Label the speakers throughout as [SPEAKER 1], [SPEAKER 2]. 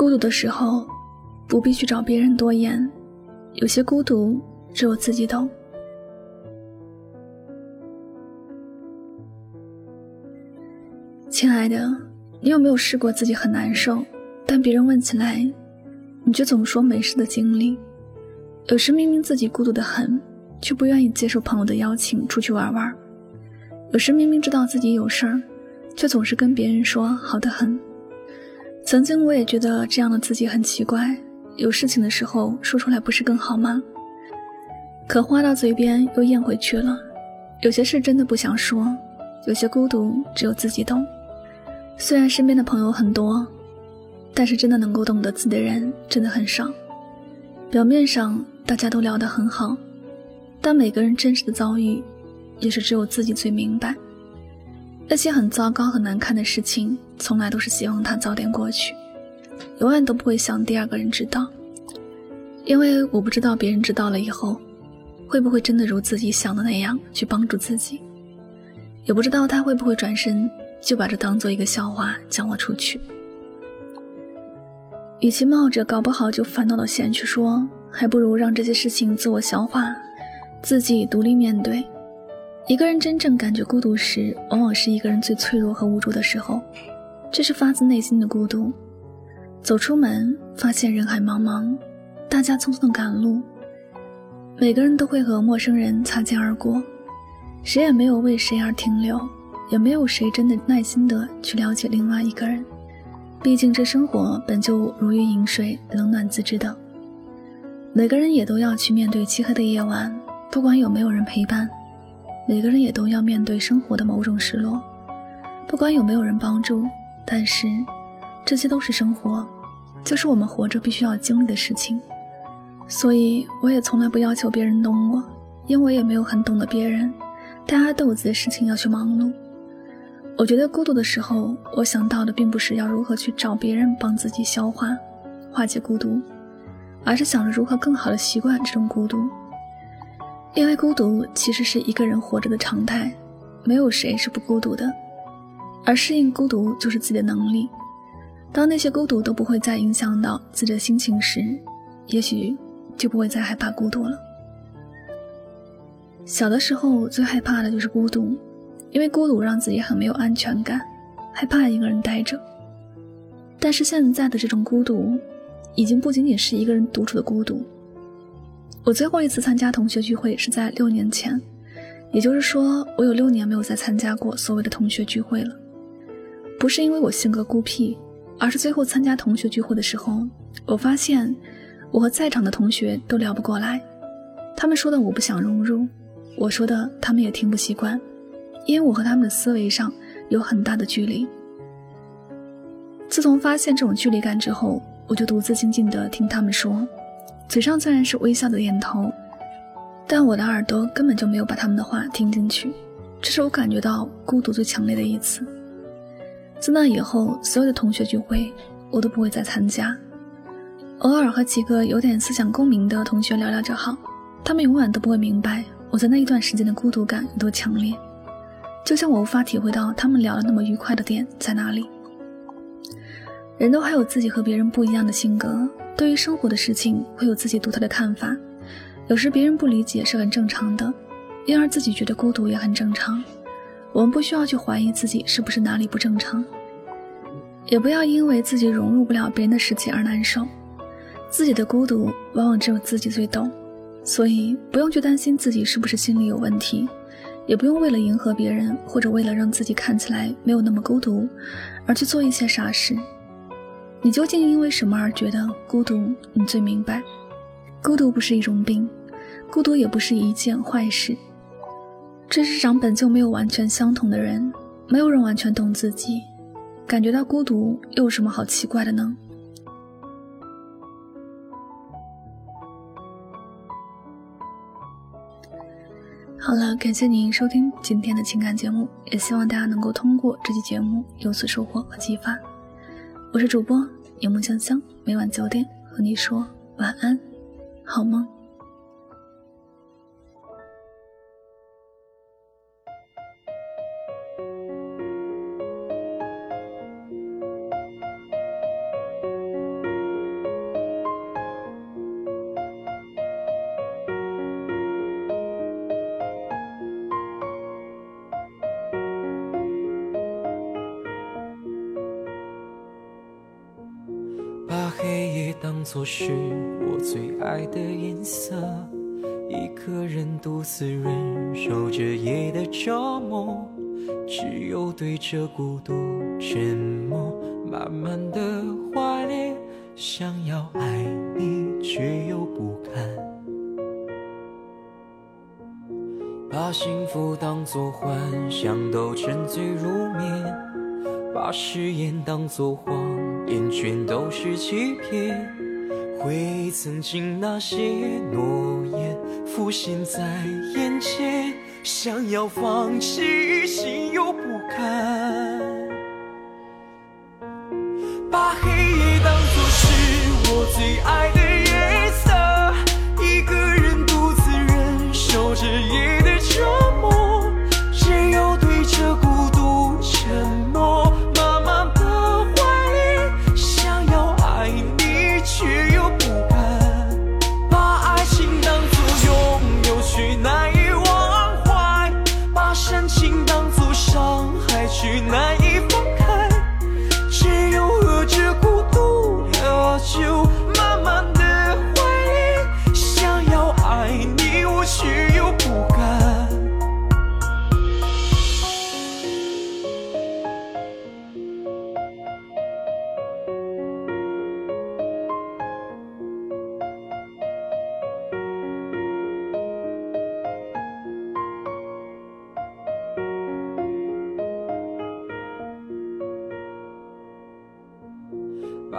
[SPEAKER 1] 孤独的时候，不必去找别人多言，有些孤独只有自己懂。亲爱的，你有没有试过自己很难受，但别人问起来，你却总说没事的经历？有时明明自己孤独的很，却不愿意接受朋友的邀请出去玩玩；有时明明知道自己有事儿，却总是跟别人说好的很。曾经我也觉得这样的自己很奇怪，有事情的时候说出来不是更好吗？可话到嘴边又咽回去了。有些事真的不想说，有些孤独只有自己懂。虽然身边的朋友很多，但是真的能够懂得自己的人真的很少。表面上大家都聊得很好，但每个人真实的遭遇，也是只有自己最明白。那些很糟糕、很难看的事情，从来都是希望它早点过去，永远都不会想第二个人知道，因为我不知道别人知道了以后，会不会真的如自己想的那样去帮助自己，也不知道他会不会转身。就把这当做一个笑话讲了出去。与其冒着搞不好就烦恼的险去说，还不如让这些事情自我消化，自己独立面对。一个人真正感觉孤独时，往往是一个人最脆弱和无助的时候，这是发自内心的孤独。走出门，发现人海茫茫，大家匆匆的赶路，每个人都会和陌生人擦肩而过，谁也没有为谁而停留。也没有谁真的耐心的去了解另外一个人，毕竟这生活本就如鱼饮水，冷暖自知的。每个人也都要去面对漆黑的夜晚，不管有没有人陪伴；每个人也都要面对生活的某种失落，不管有没有人帮助。但是，这些都是生活，就是我们活着必须要经历的事情。所以，我也从来不要求别人懂我，因为我也没有很懂得别人。大家都有自己的事情要去忙碌。我觉得孤独的时候，我想到的并不是要如何去找别人帮自己消化、化解孤独，而是想着如何更好的习惯这种孤独。因为孤独其实是一个人活着的常态，没有谁是不孤独的，而适应孤独就是自己的能力。当那些孤独都不会再影响到自己的心情时，也许就不会再害怕孤独了。小的时候最害怕的就是孤独。因为孤独让自己很没有安全感，害怕一个人待着。但是现在的这种孤独，已经不仅仅是一个人独处的孤独。我最后一次参加同学聚会是在六年前，也就是说，我有六年没有再参加过所谓的同学聚会了。不是因为我性格孤僻，而是最后参加同学聚会的时候，我发现我和在场的同学都聊不过来。他们说的我不想融入，我说的他们也听不习惯。因为我和他们的思维上有很大的距离。自从发现这种距离感之后，我就独自静静地听他们说，嘴上虽然是微笑的点头，但我的耳朵根本就没有把他们的话听进去。这是我感觉到孤独最强烈的一次。自那以后，所有的同学聚会我都不会再参加，偶尔和几个有点思想共鸣的同学聊聊就好。他们永远都不会明白我在那一段时间的孤独感有多强烈。就像我无法体会到他们聊的那么愉快的点在哪里。人都还有自己和别人不一样的性格，对于生活的事情会有自己独特的看法。有时别人不理解是很正常的，因而自己觉得孤独也很正常。我们不需要去怀疑自己是不是哪里不正常，也不要因为自己融入不了别人的世界而难受。自己的孤独往往只有自己最懂，所以不用去担心自己是不是心里有问题。也不用为了迎合别人，或者为了让自己看起来没有那么孤独，而去做一些傻事。你究竟因为什么而觉得孤独？你最明白。孤独不是一种病，孤独也不是一件坏事。这世上本就没有完全相同的人，没有人完全懂自己。感觉到孤独又有什么好奇怪的呢？好了，感谢您收听今天的情感节目，也希望大家能够通过这期节目有所收获和启发。我是主播有梦香香，每晚九点和你说晚安，好梦。
[SPEAKER 2] 当作是我最爱的颜色，一个人独自忍受着夜的折磨，只有对着孤独沉默，慢慢的坏裂，想要爱你却又不敢。把幸福当作幻想，都沉醉入眠；把誓言当作谎言，全都是欺骗。回忆曾经那些诺言浮现在眼前，想要放弃，心又不甘。把黑夜当作是我最爱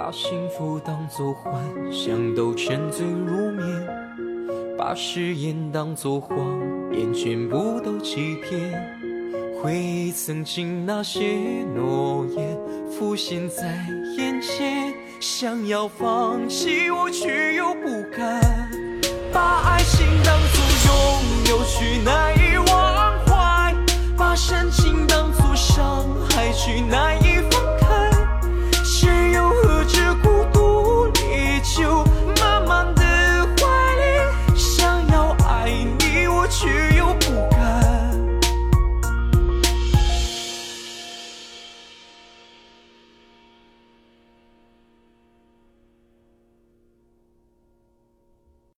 [SPEAKER 2] 把幸福当作幻想都沉醉入眠把誓言当作谎言全部都欺骗。回忆曾经那些诺言浮现在眼前想要放弃我却又不敢。把爱情当作拥有却难以忘怀？把深情当作伤害却难